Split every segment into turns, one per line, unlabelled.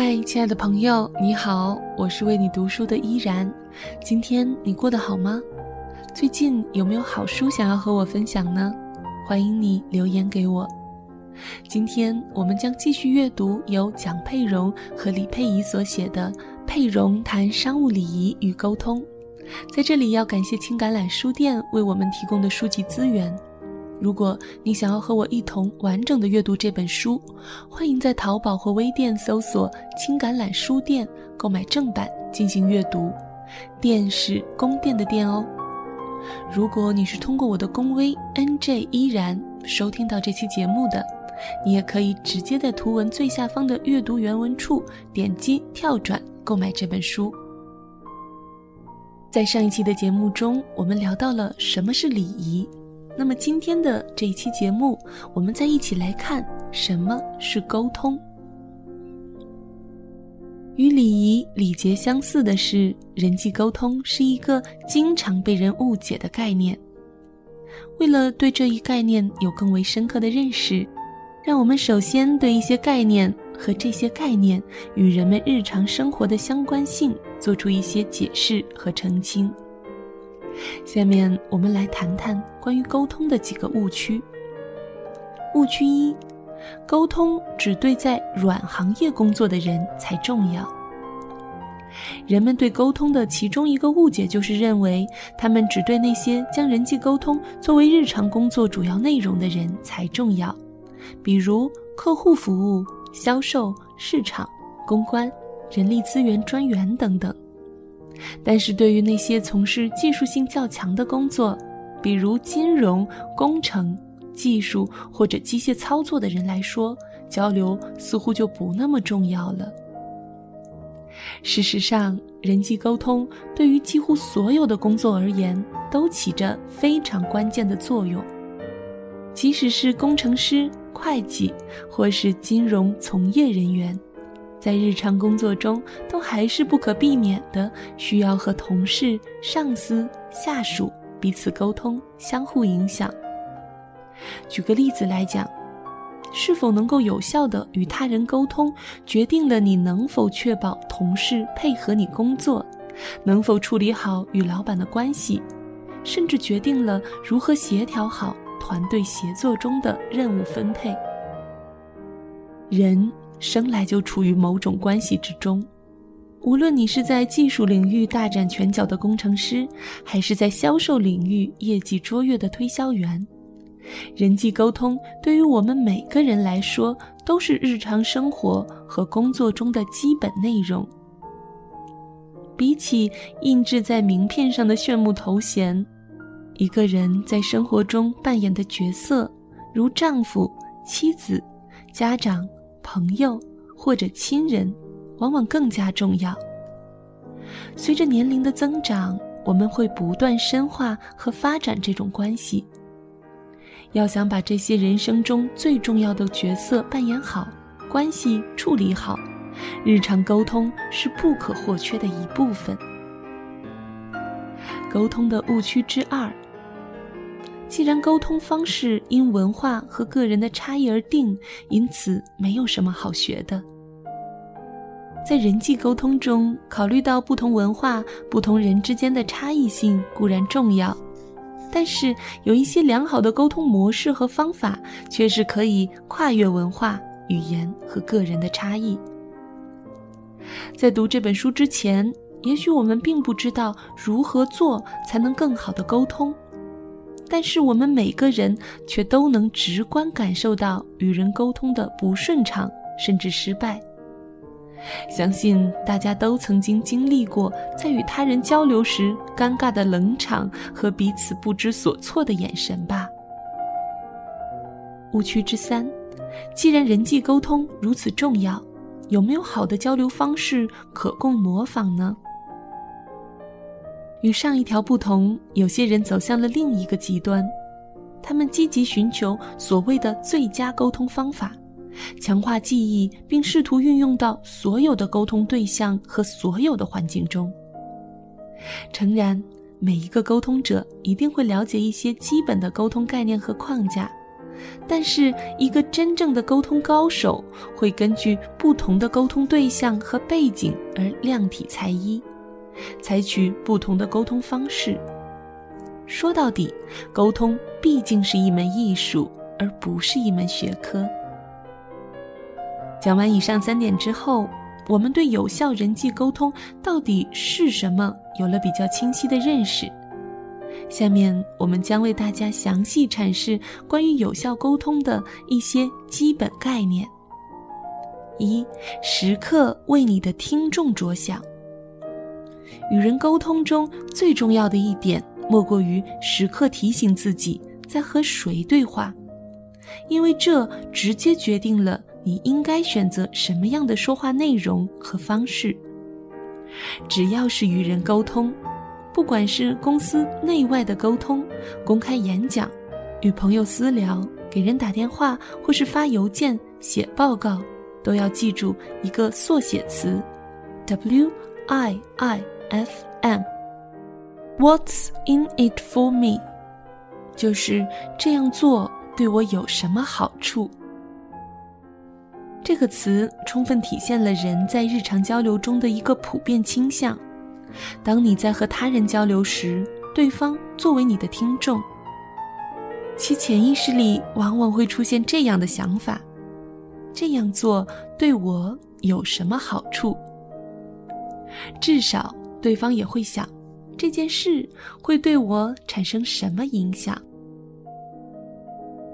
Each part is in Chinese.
嗨，亲爱的朋友，你好，我是为你读书的依然。今天你过得好吗？最近有没有好书想要和我分享呢？欢迎你留言给我。今天我们将继续阅读由蒋佩蓉和李佩仪所写的《佩蓉谈商务礼仪与沟通》。在这里要感谢青橄榄书店为我们提供的书籍资源。如果你想要和我一同完整的阅读这本书，欢迎在淘宝或微店搜索“青橄榄书店”购买正版进行阅读。店是宫殿的店哦。如果你是通过我的公微 nj 依然收听到这期节目的，你也可以直接在图文最下方的阅读原文处点击跳转购买这本书。在上一期的节目中，我们聊到了什么是礼仪。那么今天的这一期节目，我们再一起来看什么是沟通。与礼仪礼节相似的是，人际沟通是一个经常被人误解的概念。为了对这一概念有更为深刻的认识，让我们首先对一些概念和这些概念与人们日常生活的相关性做出一些解释和澄清。下面我们来谈谈关于沟通的几个误区。误区一：沟通只对在软行业工作的人才重要。人们对沟通的其中一个误解就是认为，他们只对那些将人际沟通作为日常工作主要内容的人才重要，比如客户服务、销售、市场、公关、人力资源专员等等。但是对于那些从事技术性较强的工作，比如金融、工程、技术或者机械操作的人来说，交流似乎就不那么重要了。事实上，人际沟通对于几乎所有的工作而言都起着非常关键的作用，即使是工程师、会计或是金融从业人员。在日常工作中，都还是不可避免的需要和同事、上司、下属彼此沟通，相互影响。举个例子来讲，是否能够有效的与他人沟通，决定了你能否确保同事配合你工作，能否处理好与老板的关系，甚至决定了如何协调好团队协作中的任务分配。人。生来就处于某种关系之中，无论你是在技术领域大展拳脚的工程师，还是在销售领域业绩卓越的推销员，人际沟通对于我们每个人来说都是日常生活和工作中的基本内容。比起印制在名片上的炫目头衔，一个人在生活中扮演的角色，如丈夫、妻子、家长。朋友或者亲人，往往更加重要。随着年龄的增长，我们会不断深化和发展这种关系。要想把这些人生中最重要的角色扮演好，关系处理好，日常沟通是不可或缺的一部分。沟通的误区之二。既然沟通方式因文化和个人的差异而定，因此没有什么好学的。在人际沟通中，考虑到不同文化、不同人之间的差异性固然重要，但是有一些良好的沟通模式和方法却是可以跨越文化、语言和个人的差异。在读这本书之前，也许我们并不知道如何做才能更好的沟通。但是我们每个人却都能直观感受到与人沟通的不顺畅，甚至失败。相信大家都曾经经历过在与他人交流时尴尬的冷场和彼此不知所措的眼神吧。误区之三：既然人际沟通如此重要，有没有好的交流方式可供模仿呢？与上一条不同，有些人走向了另一个极端，他们积极寻求所谓的最佳沟通方法，强化记忆，并试图运用到所有的沟通对象和所有的环境中。诚然，每一个沟通者一定会了解一些基本的沟通概念和框架，但是，一个真正的沟通高手会根据不同的沟通对象和背景而量体裁衣，采取不同的沟通方式。说到底，沟通毕竟是一门艺术，而不是一门学科。讲完以上三点之后，我们对有效人际沟通到底是什么有了比较清晰的认识。下面我们将为大家详细阐释关于有效沟通的一些基本概念。一、时刻为你的听众着想。与人沟通中最重要的一点，莫过于时刻提醒自己在和谁对话，因为这直接决定了你应该选择什么样的说话内容和方式。只要是与人沟通。不管是公司内外的沟通、公开演讲、与朋友私聊、给人打电话或是发邮件、写报告，都要记住一个缩写词：W I I F M。What's in it for me？就是这样做对我有什么好处？这个词充分体现了人在日常交流中的一个普遍倾向。当你在和他人交流时，对方作为你的听众，其潜意识里往往会出现这样的想法：这样做对我有什么好处？至少对方也会想，这件事会对我产生什么影响？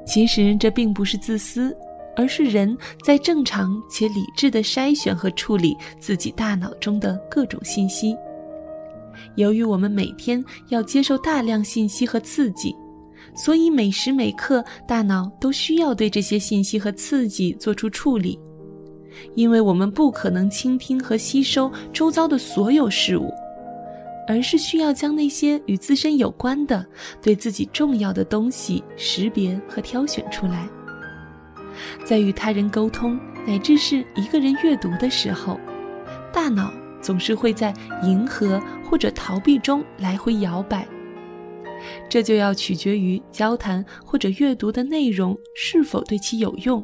其实这并不是自私，而是人在正常且理智的筛选和处理自己大脑中的各种信息。由于我们每天要接受大量信息和刺激，所以每时每刻大脑都需要对这些信息和刺激做出处理。因为我们不可能倾听和吸收周遭的所有事物，而是需要将那些与自身有关的、对自己重要的东西识别和挑选出来。在与他人沟通乃至是一个人阅读的时候，大脑。总是会在迎合或者逃避中来回摇摆，这就要取决于交谈或者阅读的内容是否对其有用。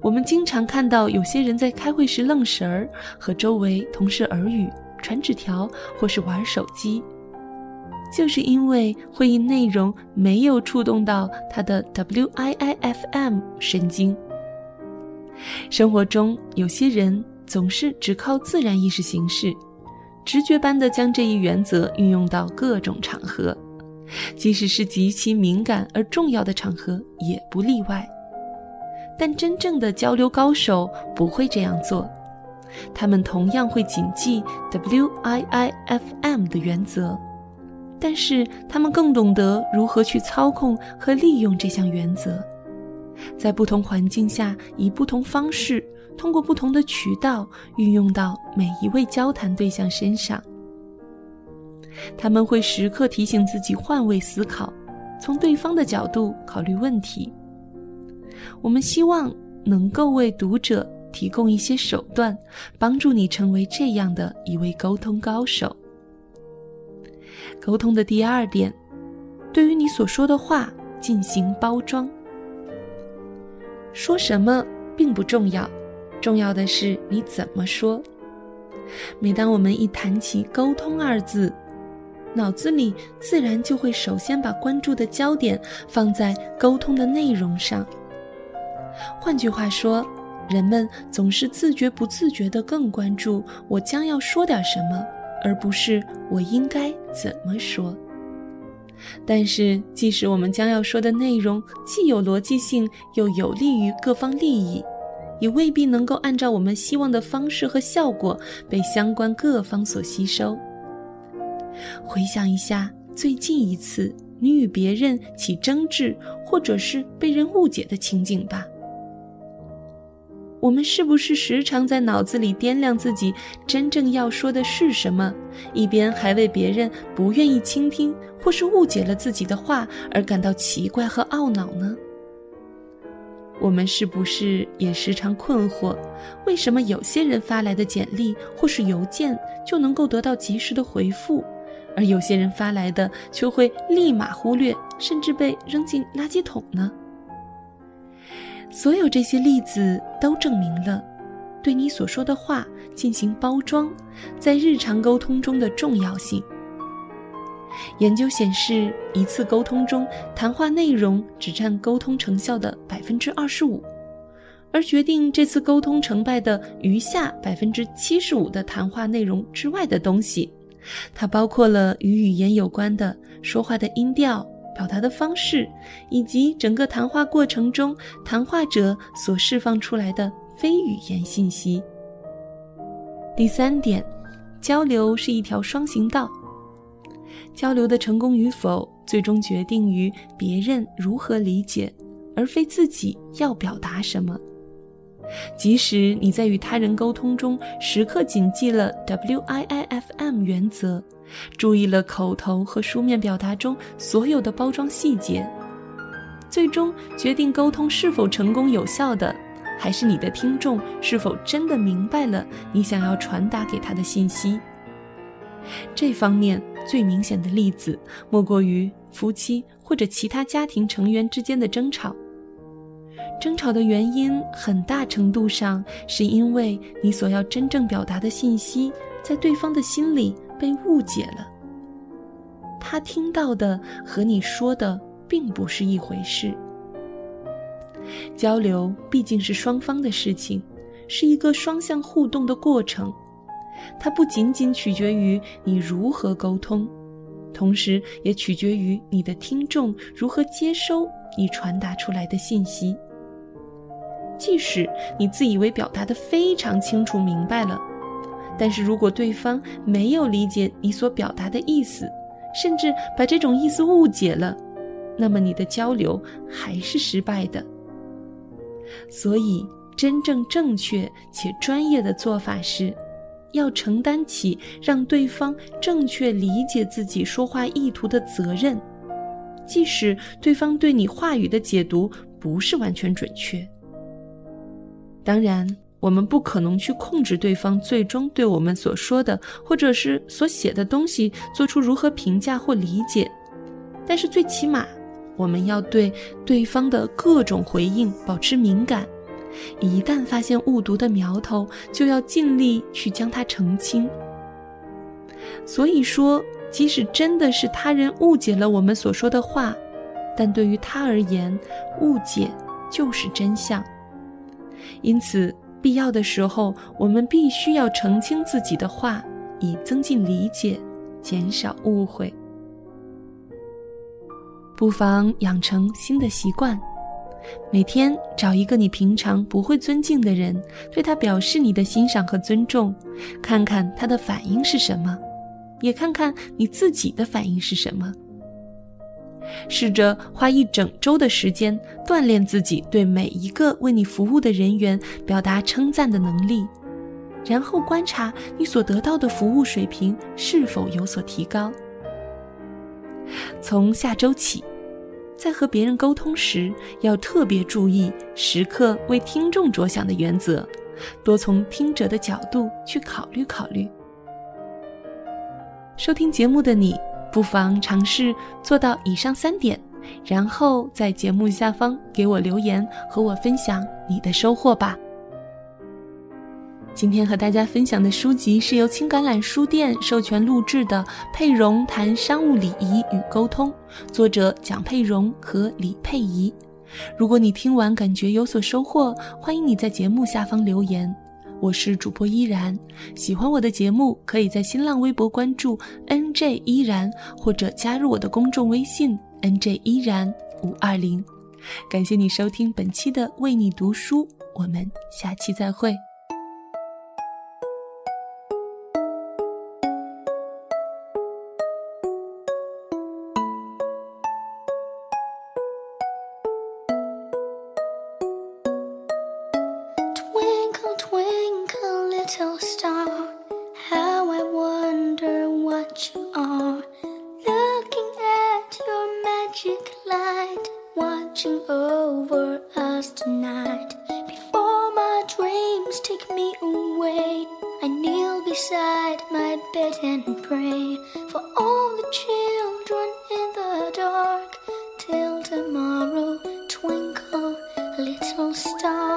我们经常看到有些人在开会时愣神儿，和周围同事耳语、传纸条或是玩手机，就是因为会议内容没有触动到他的 W I I F M 神经。生活中有些人。总是只靠自然意识行事，直觉般的将这一原则运用到各种场合，即使是极其敏感而重要的场合也不例外。但真正的交流高手不会这样做，他们同样会谨记 W I I F M 的原则，但是他们更懂得如何去操控和利用这项原则，在不同环境下以不同方式。通过不同的渠道运用到每一位交谈对象身上，他们会时刻提醒自己换位思考，从对方的角度考虑问题。我们希望能够为读者提供一些手段，帮助你成为这样的一位沟通高手。沟通的第二点，对于你所说的话进行包装。说什么并不重要。重要的是你怎么说。每当我们一谈起“沟通”二字，脑子里自然就会首先把关注的焦点放在沟通的内容上。换句话说，人们总是自觉不自觉地更关注我将要说点什么，而不是我应该怎么说。但是，即使我们将要说的内容既有逻辑性，又有利于各方利益。也未必能够按照我们希望的方式和效果被相关各方所吸收。回想一下最近一次你与别人起争执，或者是被人误解的情景吧。我们是不是时常在脑子里掂量自己真正要说的是什么，一边还为别人不愿意倾听或是误解了自己的话而感到奇怪和懊恼呢？我们是不是也时常困惑，为什么有些人发来的简历或是邮件就能够得到及时的回复，而有些人发来的却会立马忽略，甚至被扔进垃圾桶呢？所有这些例子都证明了，对你所说的话进行包装，在日常沟通中的重要性。研究显示，一次沟通中，谈话内容只占沟通成效的百分之二十五，而决定这次沟通成败的余下百分之七十五的谈话内容之外的东西，它包括了与语言有关的说话的音调、表达的方式，以及整个谈话过程中谈话者所释放出来的非语言信息。第三点，交流是一条双行道。交流的成功与否，最终决定于别人如何理解，而非自己要表达什么。即使你在与他人沟通中时刻谨记了 W I I F M 原则，注意了口头和书面表达中所有的包装细节，最终决定沟通是否成功有效的，还是你的听众是否真的明白了你想要传达给他的信息。这方面最明显的例子，莫过于夫妻或者其他家庭成员之间的争吵。争吵的原因很大程度上是因为你所要真正表达的信息，在对方的心里被误解了。他听到的和你说的并不是一回事。交流毕竟是双方的事情，是一个双向互动的过程。它不仅仅取决于你如何沟通，同时也取决于你的听众如何接收你传达出来的信息。即使你自以为表达的非常清楚明白了，但是如果对方没有理解你所表达的意思，甚至把这种意思误解了，那么你的交流还是失败的。所以，真正正确且专业的做法是。要承担起让对方正确理解自己说话意图的责任，即使对方对你话语的解读不是完全准确。当然，我们不可能去控制对方最终对我们所说的或者是所写的东西做出如何评价或理解，但是最起码，我们要对对方的各种回应保持敏感。一旦发现误读的苗头，就要尽力去将它澄清。所以说，即使真的是他人误解了我们所说的话，但对于他而言，误解就是真相。因此，必要的时候，我们必须要澄清自己的话，以增进理解，减少误会。不妨养成新的习惯。每天找一个你平常不会尊敬的人，对他表示你的欣赏和尊重，看看他的反应是什么，也看看你自己的反应是什么。试着花一整周的时间锻炼自己对每一个为你服务的人员表达称赞的能力，然后观察你所得到的服务水平是否有所提高。从下周起。在和别人沟通时，要特别注意时刻为听众着想的原则，多从听者的角度去考虑考虑。收听节目的你，不妨尝试做到以上三点，然后在节目下方给我留言，和我分享你的收获吧。今天和大家分享的书籍是由青橄榄书店授权录制的《佩蓉谈商务礼仪与沟通》，作者蒋佩蓉和李佩仪。如果你听完感觉有所收获，欢迎你在节目下方留言。我是主播依然，喜欢我的节目，可以在新浪微博关注 NJ 依然，或者加入我的公众微信 NJ 依然五二零。感谢你收听本期的为你读书，我们下期再会。
stop.